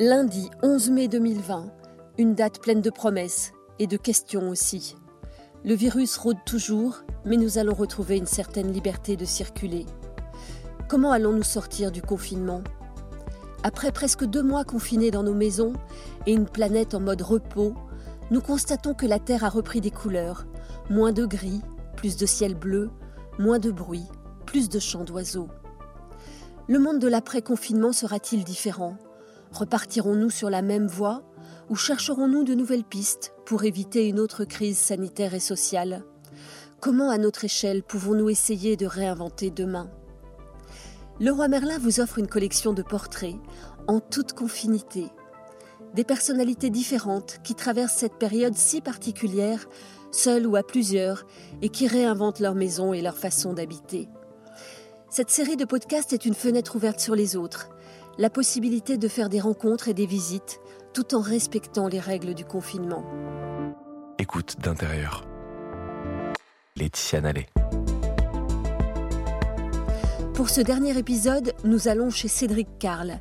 Lundi 11 mai 2020, une date pleine de promesses et de questions aussi. Le virus rôde toujours, mais nous allons retrouver une certaine liberté de circuler. Comment allons-nous sortir du confinement? Après presque deux mois confinés dans nos maisons et une planète en mode repos, nous constatons que la Terre a repris des couleurs. Moins de gris, plus de ciel bleu, moins de bruit, plus de chants d'oiseaux. Le monde de l'après-confinement sera-t-il différent? Repartirons-nous sur la même voie ou chercherons-nous de nouvelles pistes pour éviter une autre crise sanitaire et sociale? Comment, à notre échelle, pouvons-nous essayer de réinventer demain? Le roi Merlin vous offre une collection de portraits en toute confinité. Des personnalités différentes qui traversent cette période si particulière, seules ou à plusieurs, et qui réinventent leur maison et leur façon d'habiter. Cette série de podcasts est une fenêtre ouverte sur les autres, la possibilité de faire des rencontres et des visites tout en respectant les règles du confinement. Écoute d'intérieur. Laetitia Nallet. Pour ce dernier épisode, nous allons chez Cédric Carl.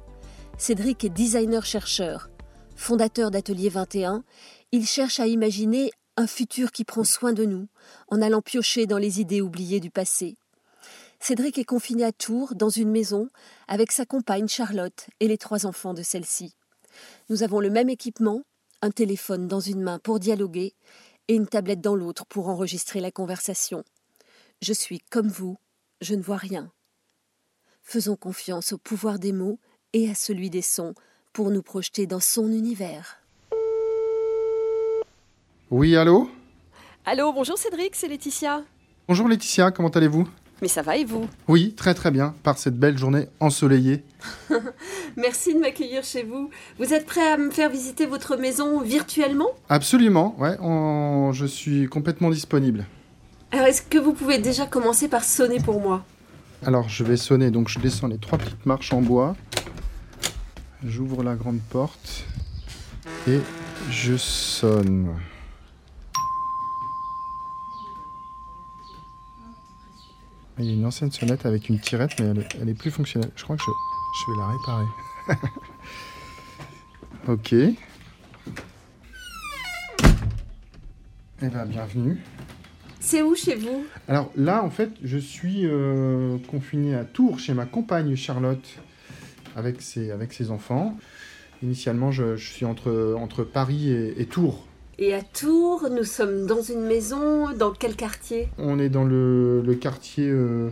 Cédric est designer-chercheur. Fondateur d'Atelier 21, il cherche à imaginer un futur qui prend soin de nous, en allant piocher dans les idées oubliées du passé. Cédric est confiné à Tours, dans une maison, avec sa compagne Charlotte et les trois enfants de celle-ci. Nous avons le même équipement, un téléphone dans une main pour dialoguer et une tablette dans l'autre pour enregistrer la conversation. Je suis comme vous, je ne vois rien. Faisons confiance au pouvoir des mots et à celui des sons pour nous projeter dans son univers. Oui, allô? Allô, bonjour Cédric, c'est Laetitia. Bonjour Laetitia, comment allez-vous? Mais ça va et vous? Oui, très très bien, par cette belle journée ensoleillée. Merci de m'accueillir chez vous. Vous êtes prêt à me faire visiter votre maison virtuellement? Absolument, ouais, on- je suis complètement disponible. Alors est-ce que vous pouvez déjà commencer par sonner pour moi? Alors, je vais sonner, donc je descends les trois petites marches en bois. J'ouvre la grande porte et je sonne. Il y a une ancienne sonnette avec une tirette, mais elle, est- elle est plus fonctionnelle. Je crois que je, je vais la réparer. ok. Eh bien, bienvenue. C'est où chez vous? Alors là, en fait, je suis euh, confiné à Tours chez ma compagne Charlotte avec ses, avec ses enfants. Initialement, je, je suis entre, entre Paris et, et Tours. Et à Tours, nous sommes dans une maison, dans quel quartier? On est dans le, le quartier euh,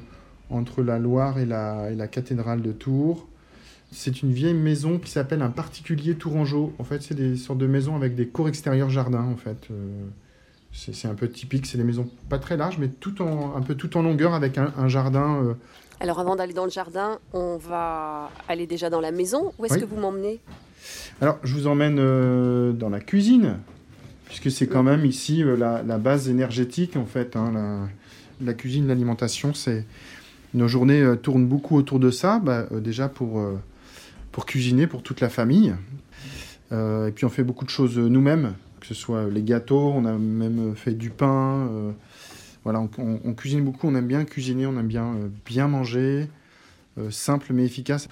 entre la Loire et la, et la cathédrale de Tours. C'est une vieille maison qui s'appelle un particulier tourangeau. En fait, c'est des sortes de maisons avec des cours extérieurs jardins, en fait. Euh, c'est un peu typique, c'est des maisons pas très larges, mais tout en, un peu tout en longueur avec un, un jardin euh, Alors avant d'aller dans le jardin, on va aller déjà dans la maison. Où est-ce Oui. que vous m'emmenez? Alors, je vous emmène euh, dans la cuisine, puisque c'est quand même ici euh, la, base énergétique, en fait. hein, la, cuisine, l'alimentation, c'est... Nos journées euh, tournent beaucoup autour de ça, bah, euh, déjà pour, pour cuisiner pour toute la famille. Et puis on fait beaucoup de choses nous-mêmes, que ce soit les gâteaux, on a même fait du pain. voilà, on, cuisine beaucoup, on aime bien cuisiner, on aime bien bien manger, simple mais efficace.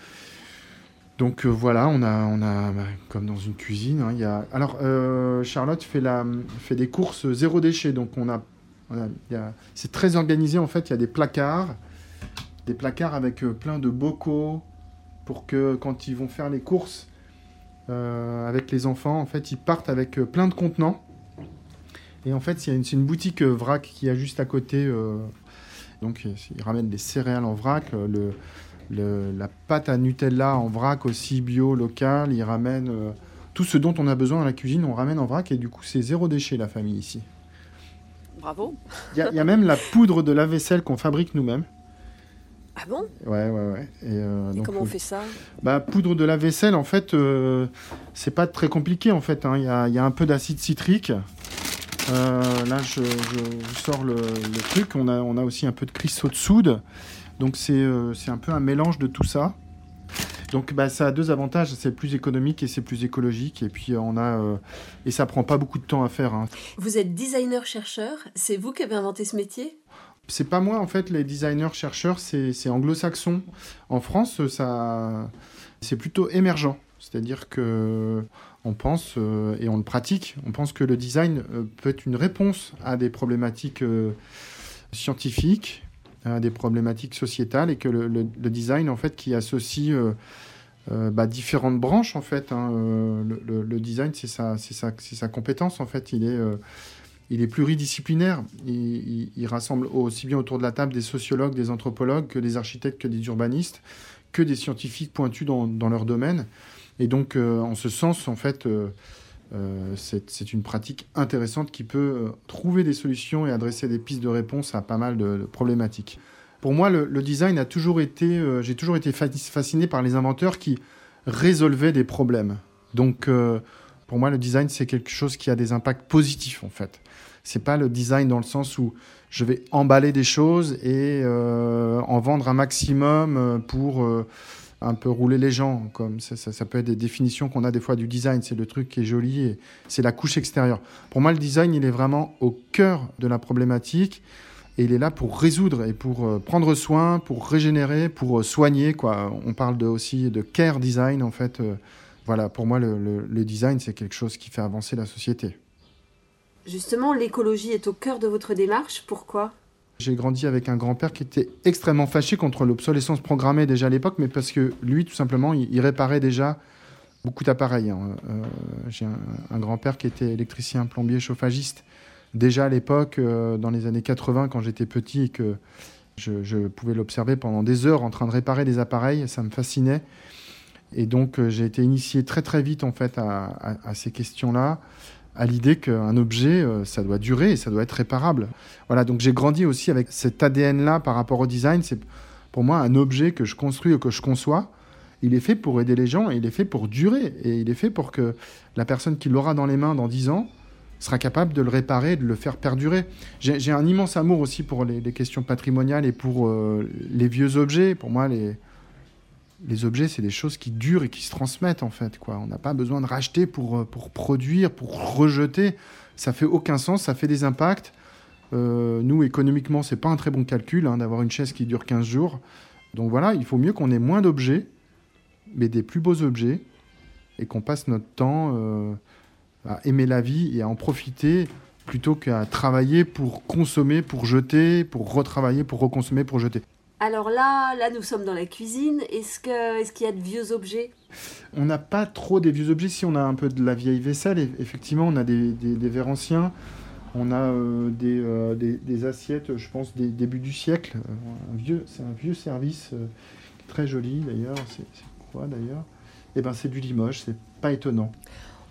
Donc euh, voilà, on a, on a comme dans une cuisine, hein, y a... Alors, euh, Charlotte fait, la, fait des courses zéro déchet, donc on a... on a- a- C'est très organisé, en fait, il y a des placards, des placards avec euh, plein de bocaux, pour que quand ils vont faire les courses avec les enfants, en fait, ils partent avec plein de contenants. Et en fait, a une- c'est une boutique vrac qui est juste à côté. donc, ils ramènent des céréales en vrac, le, le- la pâte à Nutella en vrac aussi bio, local. Ils ramènent euh, tout ce dont on a besoin dans la cuisine, on ramène en vrac. Et du coup, c'est zéro déchet, la famille ici. Bravo. Il y, a- il y a même la poudre de lave-vaisselle qu'on fabrique nous-mêmes. Ah bon? Ouais, ouais, ouais. Et, euh, Et donc, comment on euh, fait ça? Bah, poudre de lave-vaisselle, en fait, c'est pas très compliqué, en fait. hein. Il y, a, il y a un peu d'acide citrique. Euh, là, je, je vous sors le, le truc. On a, on a aussi un peu de cristaux de soude. Donc, c'est euh, c'est un peu un mélange de tout ça. Donc, bah, ça a deux avantages. C'est plus économique et c'est plus écologique. Et puis, euh, on a... euh, et ça prend pas beaucoup de temps à faire. hein. Vous êtes designer-chercheur, c'est vous qui avez inventé ce métier? C'est pas moi, en fait, les designers chercheurs, c'est anglo-saxon. En France, ça, c'est plutôt émergent. C'est-à-dire que on pense et on le pratique. On pense que le design peut être une réponse à des problématiques scientifiques, des problématiques sociétales, et que le, design en fait qui associe euh, bah, différentes branches en fait. Hein. Euh, le, design, c'est sa, sa, sa, compétence en fait. Il est, euh, il est pluridisciplinaire. Il, il, rassemble aussi bien autour de la table des sociologues, des anthropologues, que des architectes, que des urbanistes, que des scientifiques pointus dans, dans leur domaine. Et donc, en ce sens, en fait, c'est une pratique intéressante qui peut trouver des solutions et adresser des pistes de réponse à pas mal de problématiques. Pour moi, le, design a toujours été, euh, j'ai toujours été fasciné par les inventeurs qui résolvaient des problèmes. Donc, euh, pour moi, le design, c'est quelque chose qui a des impacts positifs, en fait. C'est pas le design dans le sens où je vais emballer des choses et euh, en vendre un maximum pour un peu rouler les gens. Comme ça, ça, peut être des définitions qu'on a des fois du design. C'est le truc qui est joli et c'est la couche extérieure. Pour moi, le design, il est vraiment au cœur de la problématique. Et il est là pour résoudre et pour euh, prendre soin, pour régénérer, pour euh, soigner. Quoi. On parle de, aussi de care design, en fait. Euh, voilà, pour moi, le, design, c'est quelque chose qui fait avancer la société. Justement, l'écologie est au cœur de votre démarche. Pourquoi? J'ai grandi avec un grand-père qui était extrêmement fâché contre l'obsolescence programmée déjà à l'époque, mais parce que lui, tout simplement, il, réparait déjà beaucoup d'appareils. Hein. J'ai un grand-père qui était électricien, plombier, chauffagiste déjà à l'époque, euh, dans les années 80, quand j'étais petit et que je, pouvais l'observer pendant des heures en train de réparer des appareils, ça me fascinait. Et donc euh, j'ai été initié très très vite en fait à, ces questions-là, à l'idée qu'un objet, euh, ça doit durer et ça doit être réparable. Voilà, donc j'ai grandi aussi avec cet ADN-là par rapport au design. C'est pour moi un objet que je construis ou que je conçois. Il est fait pour aider les gens et il est fait pour durer. Et il est fait pour que la personne qui l'aura dans les mains dans 10 ans, sera capable de le réparer, de le faire perdurer. J'ai un immense amour aussi pour les, questions patrimoniales et pour euh, les vieux objets. Pour moi, les, les objets, c'est des choses qui durent et qui se transmettent en fait. Quoi. On n'a pas besoin de racheter pour, euh, pour produire, pour rejeter. Ça fait aucun sens, ça fait des impacts. Euh, nous, économiquement, c'est pas un très bon calcul hein, d'avoir une chaise qui dure 15 jours. Donc voilà, il faut mieux qu'on ait moins d'objets, mais des plus beaux objets, et qu'on passe notre temps à aimer la vie et à en profiter plutôt qu'à travailler pour consommer, pour jeter, pour retravailler, pour reconsommer, pour jeter. Alors là, là nous sommes dans la cuisine. Est-ce que est-ce qu'il y a de vieux objets? On n'a pas trop des vieux objets. Si on a un peu de la vieille vaisselle, effectivement, on a des, verres anciens. On a euh, euh, des, assiettes, je pense, des débuts du siècle. Euh, c'est un vieux service très joli d'ailleurs. C'est quoi d'ailleurs? Eh ben, c'est du Limoges. C'est pas étonnant.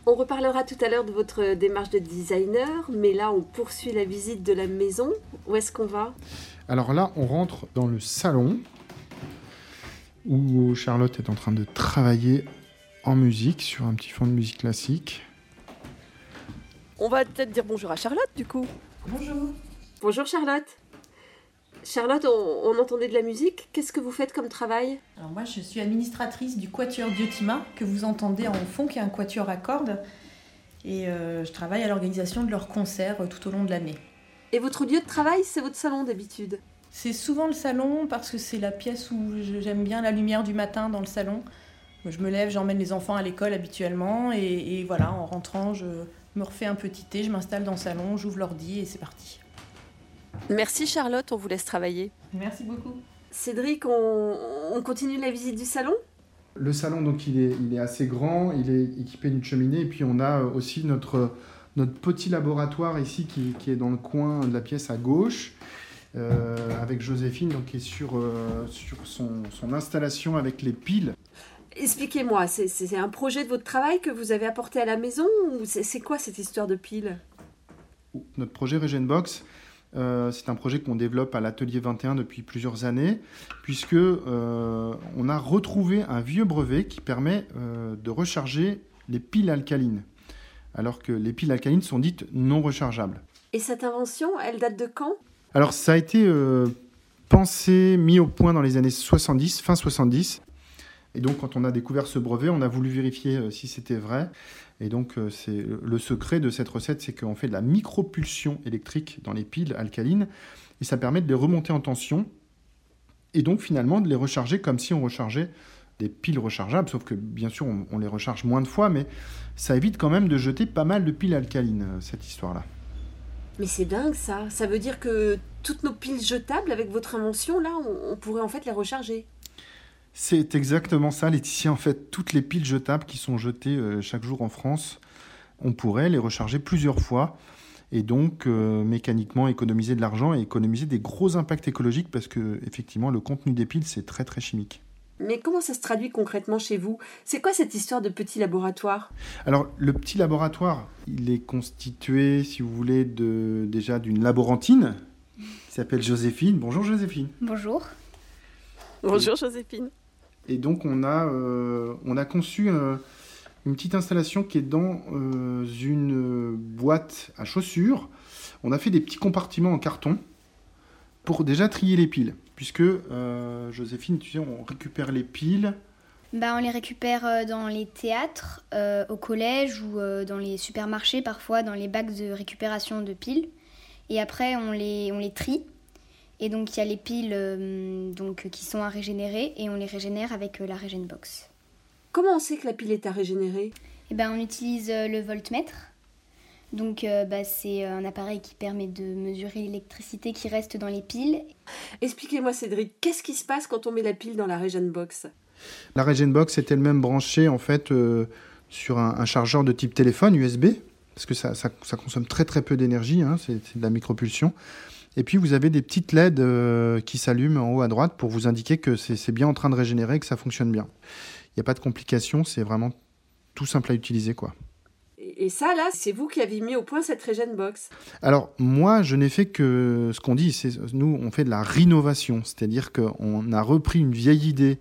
On reparlera tout à l'heure de votre démarche de designer, mais là on poursuit la visite de la maison. Où est-ce qu'on va? Alors là, on rentre dans le salon où Charlotte est en train de travailler en musique sur un petit fond de musique classique. On va peut-être dire bonjour à Charlotte du coup. Bonjour. Bonjour Charlotte. Charlotte, on, entendait de la musique. Qu'est-ce que vous faites comme travail? Alors moi, je suis administratrice du Quatuor Diotima, que vous entendez en fond, qui est un quatuor à cordes. Et euh, je travaille à l'organisation de leurs concerts euh, tout au long de l'année. Et votre lieu de travail, c'est votre salon d'habitude? C'est souvent le salon parce que c'est la pièce où j'aime bien la lumière du matin dans le salon. Je me lève, j'emmène les enfants à l'école habituellement et, et, voilà, en rentrant, je me refais un petit thé, je m'installe dans le salon, j'ouvre l'ordi et c'est parti. Merci Charlotte, on vous laisse travailler. Merci beaucoup. Cédric, on, continue la visite du salon? Le salon, donc, il est, il est assez grand, il est équipé d'une cheminée, et puis on a aussi notre, notre petit laboratoire ici qui, qui est dans le coin de la pièce à gauche. Euh, avec Joséphine donc, qui est sur, euh, sur son, son, installation avec les piles. Expliquez-moi, c'est un projet de votre travail que vous avez apporté à la maison ou c'est quoi cette histoire de piles? Notre projet Regenbox, c'est un projet qu'on développe à l'atelier 21 depuis plusieurs années, puisque euh, on a retrouvé un vieux brevet qui permet euh, de recharger les piles alcalines, alors que les piles alcalines sont dites non rechargeables. Et cette invention, elle date de quand? Alors ça a été pensé, mis au point dans les années 70, fin 70. Et donc quand on a découvert ce brevet, on a voulu vérifier si c'était vrai. Et donc, euh, c'est le secret de cette recette, c'est qu'on fait de la micropulsion électrique dans les piles alcalines, et ça permet de les remonter en tension, et donc finalement de les recharger comme si on rechargeait des piles rechargeables, sauf que bien sûr on, les recharge moins de fois, mais ça évite quand même de jeter pas mal de piles alcalines, euh, cette histoire-là. Mais c'est dingue ça, ça veut dire que toutes nos piles jetables avec votre invention, là, on, pourrait en fait les recharger. C'est exactement ça, Laetitia. En fait, toutes les piles jetables qui sont jetées euh, chaque jour en France, on pourrait les recharger plusieurs fois et donc euh, mécaniquement économiser de l'argent et économiser des gros impacts écologiques parce que effectivement le contenu des piles c'est très très chimique. Mais comment ça se traduit concrètement chez vous? C'est quoi cette histoire de petit laboratoire? Alors le petit laboratoire, il est constitué, si vous voulez, de, déjà d'une laborantine qui s'appelle Joséphine. Bonjour Joséphine. Bonjour. Bonjour Joséphine. Et donc on a, euh, conçu euh, une petite installation qui est dans euh, une boîte à chaussures. On a fait des petits compartiments en carton pour déjà trier les piles. Puisque, Joséphine, tu sais, on récupère les piles. Bah, on les récupère dans les théâtres, au collège ou dans les supermarchés, parfois dans les bacs de récupération de piles. Et après, on les trie. Et donc, il y a les piles donc, qui sont à régénérer et on les régénère avec la Box. Comment on sait que la pile est à régénérer? Eh ben, On utilise euh, le voltmètre. Donc euh, bah, c'est euh, un appareil qui permet de mesurer l'électricité qui reste dans les piles. Expliquez-moi Cédric, qu'est-ce qui se passe quand on met la pile dans la Regen Box? La Regen Box est elle-même branchée en fait sur un, chargeur de type téléphone USB, parce que ça, consomme très très peu d'énergie, hein, c'est de la micropulsion. Et puis vous avez des petites LED qui s'allument en haut à droite pour vous indiquer que c'est bien en train de régénérer, que ça fonctionne bien. Il n'y a pas de complications, c'est vraiment tout simple à utiliser. quoi. Et ça, là, c'est vous qui avez mis au point cette Regen Box? Alors, moi, je n'ai fait que ce qu'on dit, nous, on fait de la rénovation, c'est-à-dire qu'on a repris une vieille idée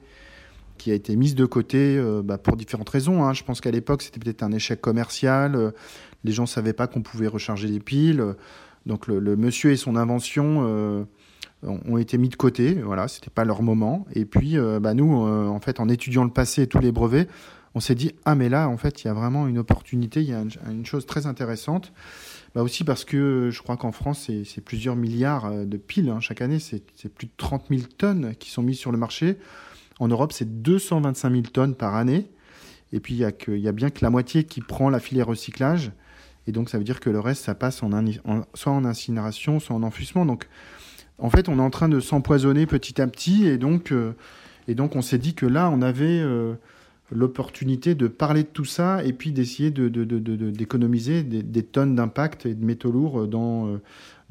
qui a été mise de côté euh, bah, pour différentes raisons. Hein. Je pense qu'à l'époque, c'était peut-être un échec commercial. Euh, les gens ne savaient pas qu'on pouvait recharger les piles. Donc, le, monsieur et son invention. Euh, ont été mis de côté. Voilà, c'était pas leur moment. Et puis, euh, bah, nous, euh, en fait, en étudiant le passé et tous les brevets, on s'est dit ah mais là, en fait, il y a vraiment une opportunité. Il y a une, chose très intéressante. Bah aussi parce que je crois qu'en France, c'est plusieurs milliards de piles hein, chaque année. C'est plus de 30 000 tonnes qui sont mises sur le marché. En Europe, c'est 225 000 tonnes par année. Et puis, il y a bien que la moitié qui prend la filière recyclage. Et donc, ça veut dire que le reste, ça passe en, soit en incinération, soit en enfouissement. Donc, en fait, on est en train de s'empoisonner petit à petit, et donc, euh, et donc on s'est dit que là, on avait euh, l'opportunité de parler de tout ça, et puis d'essayer d'économiser de, des, tonnes d'impact et de métaux lourds dans, euh,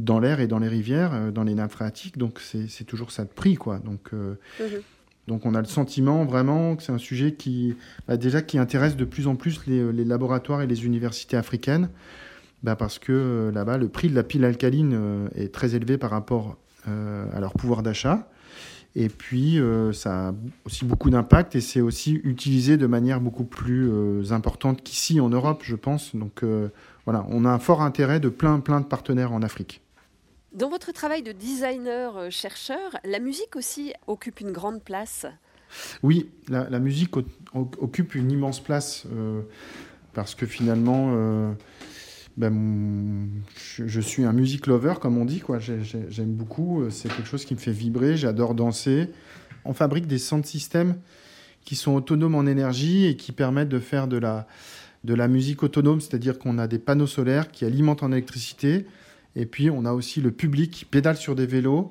dans l'air et dans les rivières, dans les nappes phréatiques. Donc c'est toujours ça de prix, quoi. Donc, mhm. Donc on a le sentiment vraiment que c'est un sujet qui, bah, déjà, qui intéresse de plus en plus les, laboratoires et les universités africaines. Bah parce que là-bas, le prix de la pile alcaline est très élevé par rapport euh, à leur pouvoir d'achat. Et puis, euh, ça a aussi beaucoup d'impact et c'est aussi utilisé de manière beaucoup plus euh, importante qu'ici en Europe, je pense. Donc voilà, on a un fort intérêt de plein, plein de partenaires en Afrique. Dans votre travail de designer-chercheur, la musique aussi occupe une grande place. Oui, la, musique occupe une immense place parce que finalement, ben, je, suis un music lover, comme on dit. Quoi. J'aime beaucoup. Euh, c'est quelque chose qui me fait vibrer. J'adore danser. On fabrique des de systèmes qui sont autonomes en énergie et qui permettent de faire de la, de la musique autonome, c'est-à-dire qu'on a des panneaux solaires qui alimentent en électricité. Et puis, on a aussi le public qui pédale sur des vélos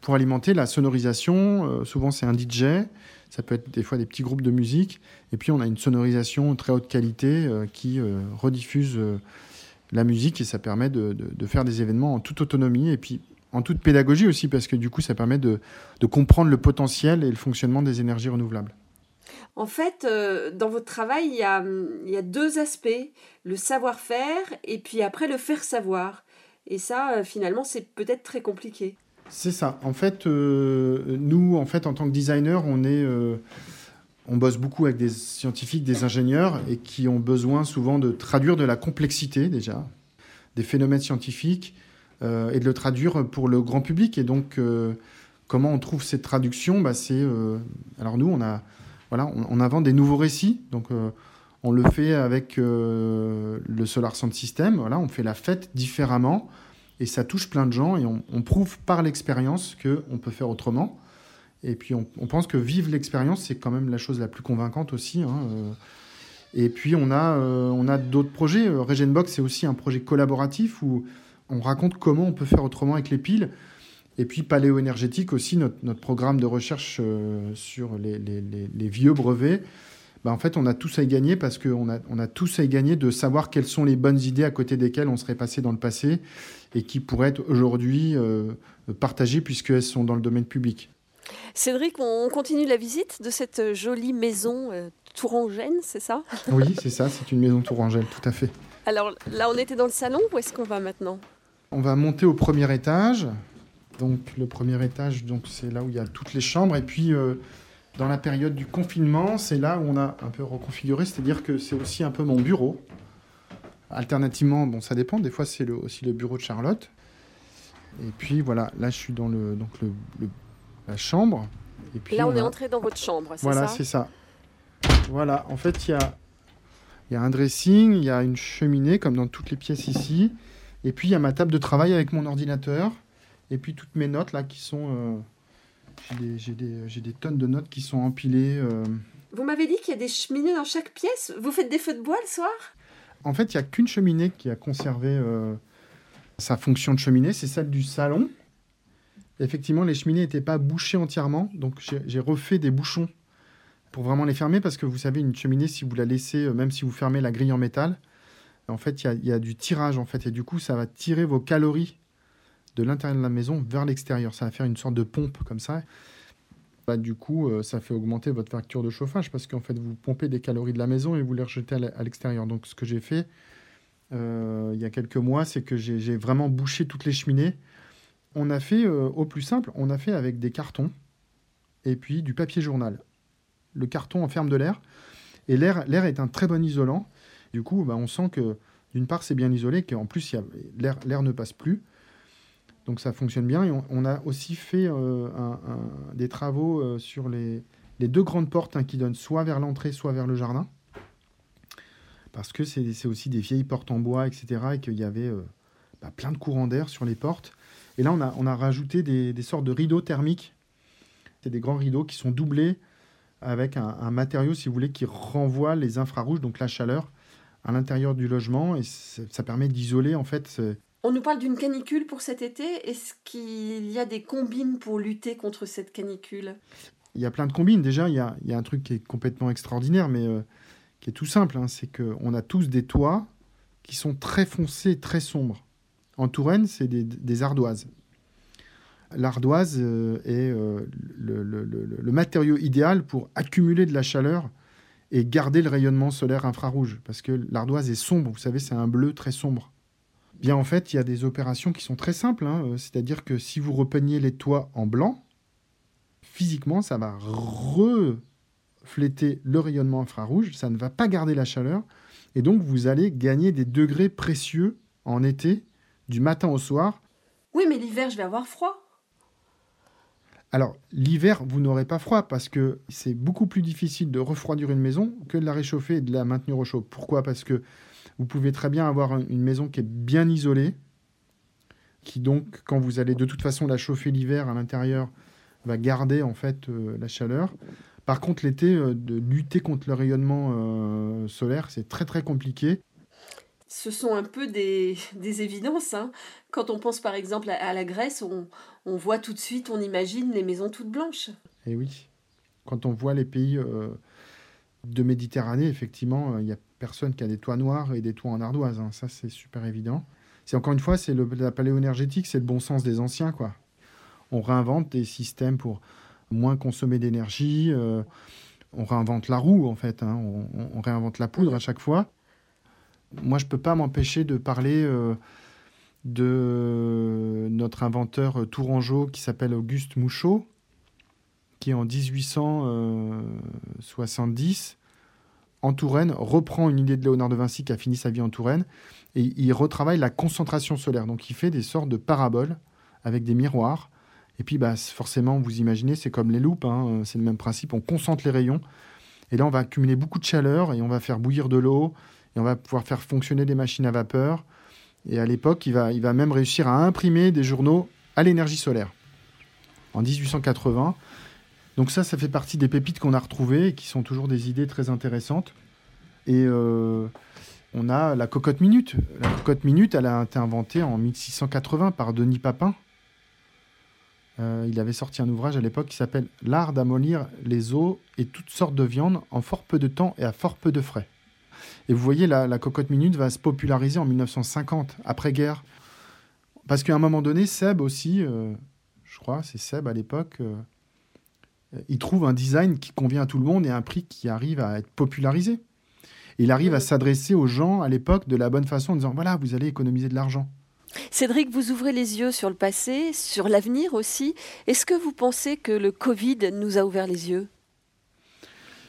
pour alimenter la sonorisation. Euh, souvent, c'est un DJ. Ça peut être des fois des petits groupes de musique. Et puis, on a une sonorisation très haute qualité euh, qui rediffuse la musique et ça permet de, faire des événements en toute autonomie et puis en toute pédagogie aussi parce que du coup ça permet de, comprendre le potentiel et le fonctionnement des énergies renouvelables. En fait, euh, dans votre travail, il y, a, deux aspects, le savoir-faire et puis après le faire savoir. Et ça, euh, finalement, c'est peut-être très compliqué. C'est ça. En fait, euh, nous, en fait, en tant que designer, on est on bosse beaucoup avec des scientifiques, des ingénieurs, et qui ont besoin souvent de traduire de la complexité déjà, des phénomènes scientifiques, euh, et de le traduire pour le grand public. Et donc, euh, comment on trouve cette traduction? Bah, C'est euh, alors nous, on a voilà, on, invente des nouveaux récits. Donc, on le fait avec le Solar Sound System. Voilà, on fait la fête différemment, et ça touche plein de gens, et on, prouve par l'expérience que on peut faire autrement. Et puis on, pense que vivre l'expérience, c'est quand même la chose la plus convaincante aussi. Hein, euh. Et puis on a, on a d'autres projets. Regenbox, c'est aussi un projet collaboratif où on raconte comment on peut faire autrement avec les piles. Et puis Paléo-énergétique aussi, notre, programme de recherche sur les, vieux brevets. Bah en fait, on a tous à y gagner parce qu'on a, on a tous à y gagner de savoir quelles sont les bonnes idées à côté desquelles on serait passé dans le passé et qui pourraient être aujourd'hui euh, partagées puisqu'elles sont dans le domaine public. Cédric, on continue la visite de cette jolie maison euh, tourangelle, c'est ça? Oui, c'est ça, c'est une maison tourangelle, tout à fait. Alors là, on était dans le salon, où est-ce qu'on va maintenant? On va monter au premier étage. Donc le premier étage, donc c'est là où il y a toutes les chambres. Et puis euh, dans la période du confinement, c'est là où on a un peu reconfiguré, c'est-à-dire que c'est aussi un peu mon bureau. Alternativement, bon, ça dépend, des fois c'est aussi le bureau de Charlotte. Et puis voilà, là je suis dans le, donc le, la chambre. Et puis, là on, est entré dans votre chambre, c'est voilà, ça Voilà, c'est ça. Voilà, en fait il y a, y a un dressing, il y a une cheminée comme dans toutes les pièces ici. Et puis il y a ma table de travail avec mon ordinateur. Et puis toutes mes notes là qui sont... Euh, j'ai des, tonnes de notes qui sont empilées. Euh. Vous m'avez dit qu'il y a des cheminées dans chaque pièce. Vous faites des feux de bois le soir? En fait, il n'y a qu'une cheminée qui a conservé euh, sa fonction de cheminée, c'est celle du salon. Effectivement, les cheminées n'étaient pas bouchées entièrement, donc j'ai refait des bouchons pour vraiment les fermer, parce que vous savez, une cheminée, si vous la laissez, euh, même si vous fermez la grille en métal, en fait, il y, y, a du tirage, en fait, et du coup, ça va tirer vos calories de l'intérieur de la maison vers l'extérieur. Ça va faire une sorte de pompe comme ça. Bah, du coup, euh, ça fait augmenter votre facture de chauffage parce qu'en fait, vous pompez des calories de la maison et vous les rejetez à l'extérieur. Donc, ce que j'ai fait euh, il y a quelques mois, c'est que j'ai vraiment bouché toutes les cheminées. On a fait euh, au plus simple, on a fait avec des cartons et puis du papier journal. Le carton enferme de l'air et l'air est un très bon isolant. Du coup, bah, on sent que d'une part, c'est bien isolé, qu'en plus, l'air ne passe plus. Donc ça fonctionne bien. On, a aussi fait euh, des travaux euh, sur les, deux grandes portes hein, qui donnent soit vers l'entrée, soit vers le jardin. Parce que c'est aussi des vieilles portes en bois, etc. Et qu'il y avait euh, bah, plein de courants d'air sur les portes. Et là, on a, on a rajouté des, sortes de rideaux thermiques. C'est des grands rideaux qui sont doublés avec un, matériau, si vous voulez, qui renvoie les infrarouges, donc la chaleur, à l'intérieur du logement. Et ça permet d'isoler, en fait, on nous parle d'une canicule pour cet été. Est-ce qu'il y a des combines pour lutter contre cette canicule? Il y a plein de combines. Déjà, il y a, un truc qui est complètement extraordinaire, mais euh, qui est tout simple. Hein. c'est qu'on a tous des toits qui sont très foncés, très sombres. En Touraine, c'est des, ardoises. L'ardoise euh, est euh, le, matériau idéal pour accumuler de la chaleur et garder le rayonnement solaire infrarouge. Parce que l'ardoise est sombre, vous savez, c'est un bleu très sombre. Bien en fait, il y a des opérations qui sont très simples. Hein. Euh, c'est-à-dire que si vous repeignez les toits en blanc, physiquement, ça va refléter le rayonnement infrarouge, ça ne va pas garder la chaleur, et donc vous allez gagner des degrés précieux en été, du matin au soir. Oui, mais l'hiver, je vais avoir froid. Alors, l'hiver, vous n'aurez pas froid parce que c'est beaucoup plus difficile de refroidir une maison que de la réchauffer et de la maintenir au chaud. Pourquoi? Parce que vous pouvez très bien avoir une maison qui est bien isolée, qui donc, quand vous allez de toute façon la chauffer l'hiver à l'intérieur, va garder en fait euh, la chaleur. Par contre, l'été, euh, de lutter contre le rayonnement euh, solaire, c'est très très compliqué. Ce sont un peu des, évidences. Hein. Quand on pense par exemple à, la Grèce, on, on, voit tout de suite, on imagine les maisons toutes blanches. Et eh oui, quand on voit les pays de Méditerranée, effectivement, il y a personne qui a des toits noirs et des toits en ardoise. Hein. Ça, c'est super évident. C'est encore une fois, c'est la paléo-énergétique, c'est le bon sens des anciens. quoi. On réinvente des systèmes pour moins consommer d'énergie. Euh, on réinvente la roue, en fait. Hein. On, réinvente la poudre à chaque fois. Moi, je ne peux pas m'empêcher de parler euh, de notre inventeur tourangeau qui s'appelle Auguste Mouchot, qui en 1870 en Touraine, reprend une idée de Léonard de Vinci qui a fini sa vie en Touraine, et il retravaille la concentration solaire. Donc il fait des sortes de paraboles avec des miroirs. Et puis bah, forcément, vous imaginez, c'est comme les loupes, hein, c'est le même principe, on concentre les rayons. Et là, on va accumuler beaucoup de chaleur et on va faire bouillir de l'eau, et on va pouvoir faire fonctionner des machines à vapeur. Et à l'époque, il va, il va même réussir à imprimer des journaux à l'énergie solaire. En 1880, Donc ça, ça fait partie des pépites qu'on a retrouvées et qui sont toujours des idées très intéressantes. Et euh, on a la cocotte minute. La cocotte minute, elle a été inventée en 1680 par Denis Papin. Euh, il avait sorti un ouvrage à l'époque qui s'appelle L'art d'amollir les os et toutes sortes de viandes en fort peu de temps et à fort peu de frais. Et vous voyez, la, cocotte minute va se populariser en 1950, après-guerre. Parce qu'à un moment donné, Seb aussi, euh, je crois, c'est Seb à l'époque, il trouve un design qui convient à tout le monde et un prix qui arrive à être popularisé. Et il arrive à s'adresser aux gens à l'époque de la bonne façon en disant voilà, vous allez économiser de l'argent. Cédric, vous ouvrez les yeux sur le passé, sur l'avenir aussi. Est-ce que vous pensez que le Covid nous a ouvert les yeux?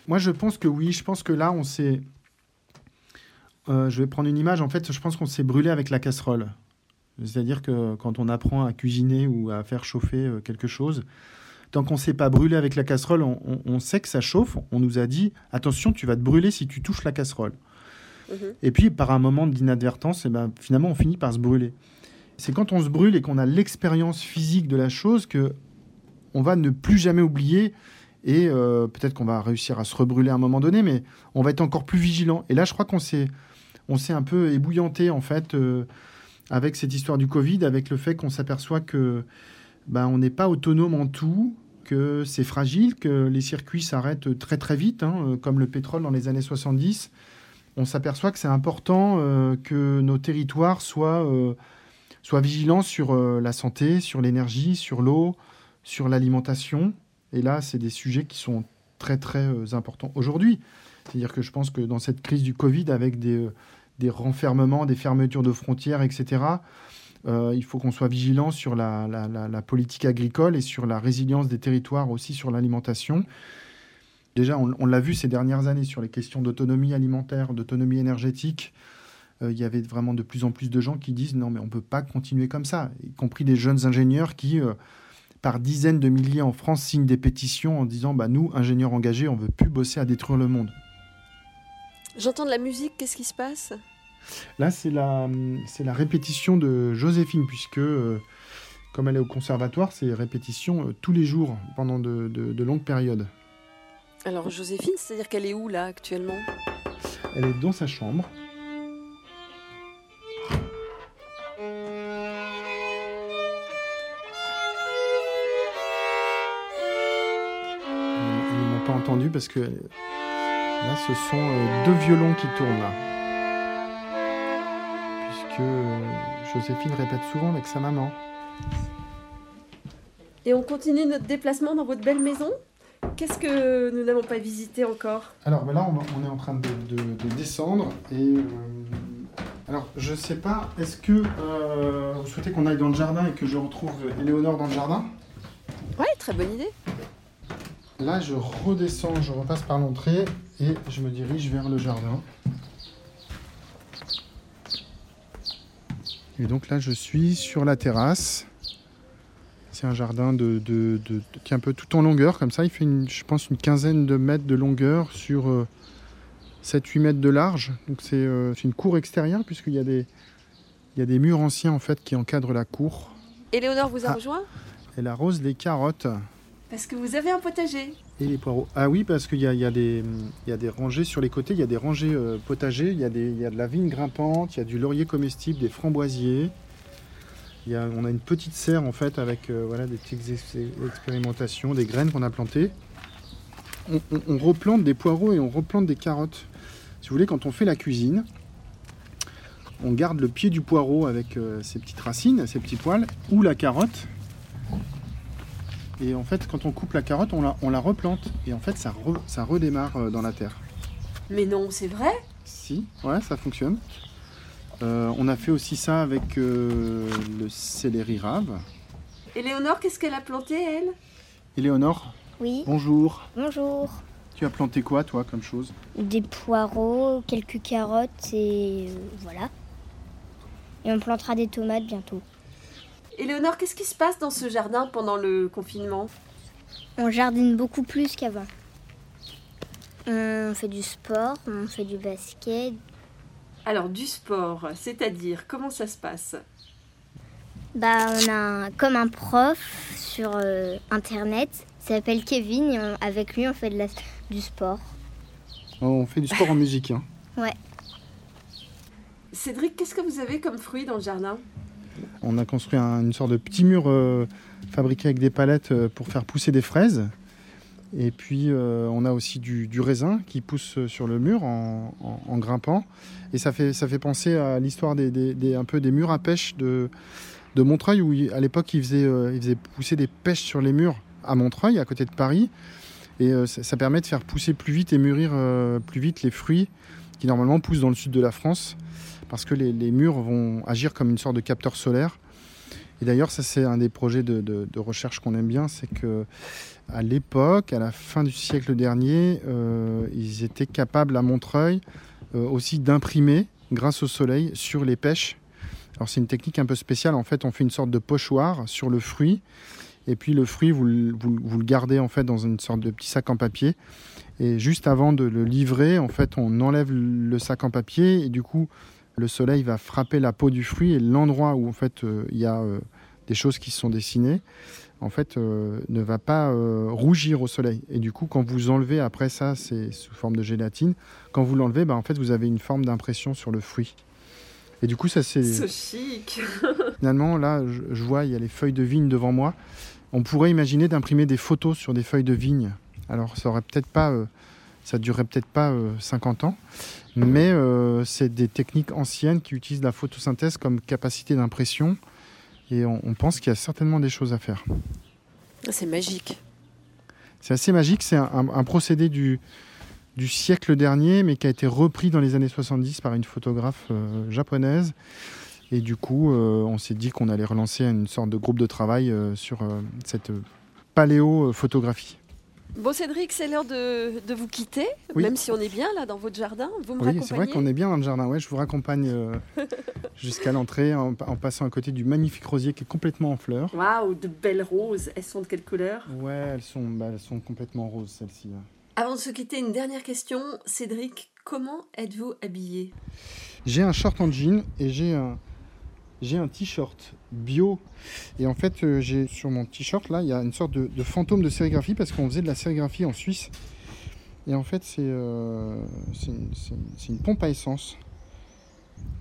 Moi, je pense que oui. Je pense que là, on s'est. Euh, je vais prendre une image. En fait, je pense qu'on s'est brûlé avec la casserole. C'est-à-dire que quand on apprend à cuisiner ou à faire chauffer euh, quelque chose, tant qu'on ne s'est pas brûlé avec la casserole, on, on- on sait que ça chauffe. On nous a dit attention, tu vas te brûler si tu touches la casserole. Mhm. Et puis, par un moment d'inadvertance, eh ben, finalement, on finit par se brûler. C'est quand on se brûle et qu'on a l'expérience physique de la chose que on va ne plus jamais oublier. Et euh, peut-être qu'on va réussir à se rebrûler à un moment donné, mais on va être encore plus vigilant. Et là, je crois qu'on s'est, on s'est un peu ébouillanté en fait euh, avec cette histoire du Covid, avec le fait qu'on s'aperçoit que ben, on n'est pas autonome en tout, que c'est fragile, que les circuits s'arrêtent très très vite, hein, euh, comme le pétrole dans les années 70 on s'aperçoit que c'est important euh, que nos territoires soient, euh, soient vigilants sur la santé, sur l'énergie, sur l'eau, sur l'alimentation. Et là, c'est des sujets qui sont très très importants aujourd'hui. C'est-à-dire que je pense que dans cette crise du Covid, avec des, des renfermements, des fermetures de frontières, etc., euh, il faut qu'on soit vigilant sur la, politique agricole et sur la résilience des territoires aussi sur l'alimentation. Déjà, on, on l'a vu ces dernières années sur les questions d'autonomie alimentaire, d'autonomie énergétique. Euh, il y avait vraiment de plus en plus de gens qui disent non, mais on ne peut pas continuer comme ça, y compris des jeunes ingénieurs qui, euh, par dizaines de milliers en France, signent des pétitions en disant bah, nous, ingénieurs engagés, on ne veut plus bosser à détruire le monde. J'entends de la musique, qu'est-ce qui se passe? Là, c'est la, c'est la répétition de Joséphine, puisque, euh, comme elle est au conservatoire, c'est répétition euh, tous les jours pendant de, de- de longues périodes. Alors Joséphine, c'est-à-dire qu'elle est où là actuellement? Elle est dans sa chambre. Ils ne m'ont pas entendu parce que là, ce sont euh, deux violons qui tournent là. Puisque euh, Joséphine répète souvent avec sa maman. Et on continue notre déplacement dans votre belle maison? Qu'est-ce que nous n'avons pas visité encore? Alors ben là, on, est en train de, de- de descendre et euh, alors je sais pas, est-ce que euh, vous souhaitez qu'on aille dans le jardin et que je retrouve Éléonore dans le jardin? Ouais, très bonne idée. Là, je redescends, je repasse par l'entrée et je me dirige vers le jardin. Et donc là, je suis sur la terrasse. C'est un jardin de, de- de- de- qui est un peu tout en longueur, comme ça. Il fait, une, je pense, une quinzaine de mètres de longueur sur euh, 7-8 mètres de large. Donc c'est euh, une cour extérieure, puisqu'il y, a des- il y a des murs anciens en fait, qui encadrent la cour. Éléonore vous a Ah. rejoint? Elle arrose les carottes. Parce que vous avez un potager. Et. Ah oui, parce qu'il y a, des- rangées sur les côtés, il y a des rangées euh, potagers, il y, a de la vigne grimpante, il y a du laurier comestible, des framboisiers. On a une petite serre en fait avec euh, des petites ex- expérimentations, des graines qu'on a plantées. On replante des poireaux et on replante des carottes. Si vous voulez, quand on fait la cuisine, on garde le pied du poireau avec euh, ses petites racines, ses petits poils, ou la carotte. Et en fait, quand on coupe la carotte, on la, on la replante. Et en fait, ça, re- ça redémarre euh, dans la terre. Mais non, c'est vrai? Si, ouais, ça fonctionne. Euh, on a fait aussi ça avec euh, le céleri rave. Éléonore, qu'est-ce qu'elle a planté, elle? Éléonore, Oui, bonjour. bonjour. Tu as planté quoi, toi, comme chose? Des poireaux, quelques carottes et euh, voilà. Et on plantera des tomates bientôt. Éléonore, qu'est-ce qui se passe dans ce jardin pendant le confinement? On jardine beaucoup plus qu'avant. On fait du sport, on fait du basket. Alors, du sport, c'est-à-dire, comment ça se passe? Bah, on a un- comme un prof sur euh, internet Il s'appelle Kevin et avec lui on fait de la, du sport. On fait du sport en musique. Hein. Ouais. Cédric, qu'est-ce que vous avez comme fruits dans le jardin? On a construit une sorte de petit mur euh, fabriqué avec des palettes euh, pour faire pousser des fraises. Et puis euh, on a aussi du, raisin qui pousse sur le mur en, grimpant. Et ça fait, penser à l'histoire des, murs à pêche de, Montreuil, où à l'époque ils faisaient pousser des pêches sur les murs à Montreuil, à côté de Paris. Et ça, permet de faire pousser plus vite et mûrir plus vite les fruits qui normalement poussent dans le sud de la France parce que les, murs vont agir comme une sorte de capteur solaire. Et d'ailleurs, ça c'est un des projets de, recherche qu'on aime bien, c'est que à l'époque, à la fin du siècle dernier, euh, ils étaient capables à Montreuil euh, aussi d'imprimer, grâce au soleil, sur les pêches. Alors c'est une technique un peu spéciale. En fait, on fait une sorte de pochoir sur le fruit, et puis le fruit, vous, vous le gardez en fait dans une sorte de petit sac en papier. Et juste avant de le livrer, en fait, on enlève le sac en papier, et du coup, le soleil va frapper la peau du fruit et l'endroit où en fait euh, il y a euh, des choses qui sont dessinées en fait euh, ne va pas rougir au soleil. Et du coup quand vous enlevez après ça c'est sous forme de gélatine quand vous l'enlevez bah, en fait vous avez une forme d'impression sur le fruit. Et du coup ça c'est chic. Finalement là je, vois il y a les feuilles de vigne devant moi. On pourrait imaginer d'imprimer des photos sur des feuilles de vigne. Alors ça aurait peut-être pas ça durerait peut-être pas 50 ans mais euh, c'est des techniques anciennes qui utilisent la photosynthèse comme capacité d'impression. Et on, pense qu'il y a certainement des choses à faire. C'est magique. C'est assez magique. C'est un, procédé du, du, siècle dernier, mais qui a été repris dans les années 70 par une photographe euh, japonaise. Et du coup, euh, on s'est dit qu'on allait relancer une sorte de groupe de travail sur cette paléo-photographie. Bon Cédric, c'est l'heure de, vous quitter, même si on est bien là dans votre jardin. Vous me oui, c'est vrai qu'on est bien dans le jardin. Ouais, je vous raccompagne euh, jusqu'à l'entrée en, passant à côté du magnifique rosier qui est complètement en fleurs. Waouh, de belles roses. Elles sont de quelle couleur? Ouais, elles sont, bah, elles sont complètement roses celles-ci. Avant de se quitter, une dernière question. Cédric, comment êtes-vous habillé? J'ai un short en jean et j'ai un, j'ai un t-shirt bio. Et en fait, euh, j'ai sur mon t-shirt, là, il y a une sorte de, fantôme de sérigraphie parce qu'on faisait de la sérigraphie en Suisse. Et en fait, c'est euh, une, pompe à essence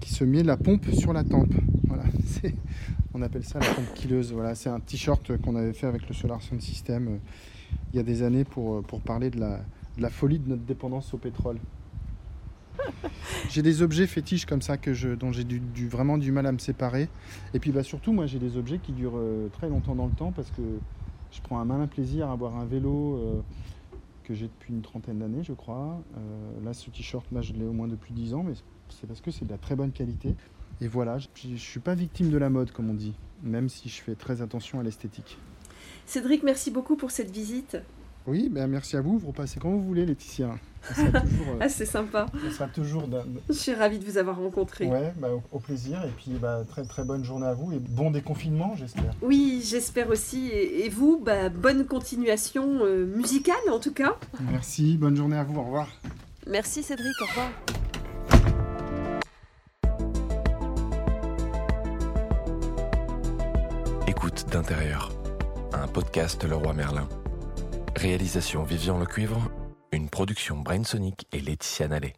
qui se met la pompe sur la tempe. Voilà, on appelle ça la pompe killeuse. Voilà, c'est un t-shirt qu'on avait fait avec le Solar Sound System euh, il y a des années pour, pour parler de la, de la folie de notre dépendance au pétrole. j'ai des objets fétiches comme ça que je, dont j'ai vraiment du mal à me séparer. Et puis bah, surtout, moi j'ai des objets qui durent euh, très longtemps dans le temps parce que je prends un malin plaisir à avoir un vélo euh, que j'ai depuis une trentaine d'années, je crois. Euh, là, ce t-shirt, là, je l'ai au moins depuis 10 ans, mais c'est parce que c'est de la très bonne qualité. Et voilà, je ne suis pas victime de la mode, comme on dit, même si je fais très attention à l'esthétique. Cédric, merci beaucoup pour cette visite. Oui, ben merci à vous. Vous repassez quand vous voulez, Laetitia. Euh, ah, c'est sympa. Ça sera toujours. Je suis ravie de vous avoir rencontré. Ouais, bah, au, plaisir. Et puis, bah, très, très bonne journée à vous et bon déconfinement, j'espère. Oui, j'espère aussi. Et, vous, bah, bonne continuation euh, musicale, en tout cas. Merci. Bonne journée à vous. Au revoir. Merci, Cédric. Au revoir. Écoute d'intérieur. Un podcast Le Roi Merlin. Réalisation Vivian Le Cuivre, une production Brain Sonic et Laetitia Nallet.